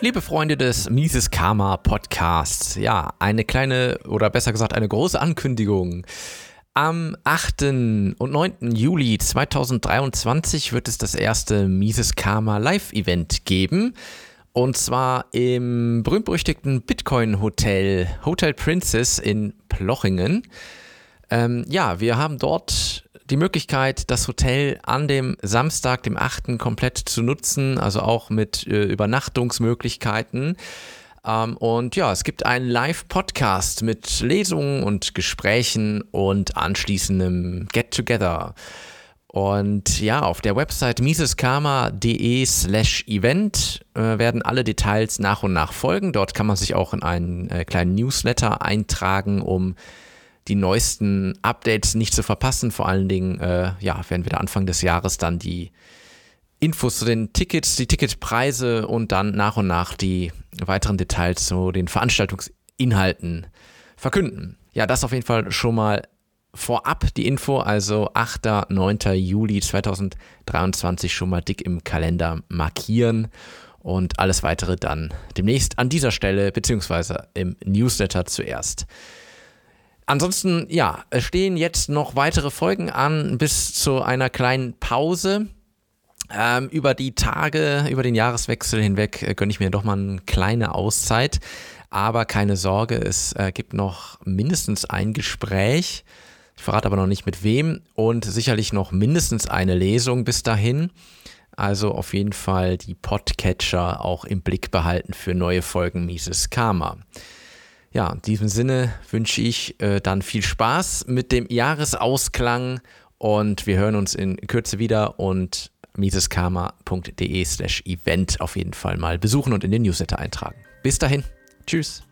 Liebe Freunde des Mises Karma Podcasts, ja, eine kleine oder besser gesagt eine große Ankündigung. Am 8. und 9. Juli 2023 wird es das erste Mises Karma Live-Event geben. Und zwar im berühmt-berüchtigten Bitcoin-Hotel Hotel Princess in Plochingen. Ähm, ja, wir haben dort die Möglichkeit, das Hotel an dem Samstag, dem 8. komplett zu nutzen, also auch mit äh, Übernachtungsmöglichkeiten. Ähm, und ja, es gibt einen Live-Podcast mit Lesungen und Gesprächen und anschließendem Get-Together. Und ja, auf der Website miseskarma.de slash event äh, werden alle Details nach und nach folgen. Dort kann man sich auch in einen äh, kleinen Newsletter eintragen, um die neuesten Updates nicht zu verpassen. Vor allen Dingen, äh, ja, werden wir da Anfang des Jahres dann die Infos zu den Tickets, die Ticketpreise und dann nach und nach die weiteren Details zu den Veranstaltungsinhalten verkünden. Ja, das auf jeden Fall schon mal vorab die Info, also 8. 9. Juli 2023 schon mal dick im Kalender markieren und alles weitere dann demnächst an dieser Stelle beziehungsweise im Newsletter zuerst. Ansonsten, ja, es stehen jetzt noch weitere Folgen an bis zu einer kleinen Pause. Ähm, über die Tage, über den Jahreswechsel hinweg äh, gönne ich mir doch mal eine kleine Auszeit. Aber keine Sorge, es äh, gibt noch mindestens ein Gespräch. Ich verrate aber noch nicht mit wem und sicherlich noch mindestens eine Lesung bis dahin. Also auf jeden Fall die Podcatcher auch im Blick behalten für neue Folgen Mises Karma. Ja, in diesem Sinne wünsche ich äh, dann viel Spaß mit dem Jahresausklang und wir hören uns in Kürze wieder und miseskarma.de slash event auf jeden Fall mal besuchen und in den Newsletter eintragen. Bis dahin, tschüss.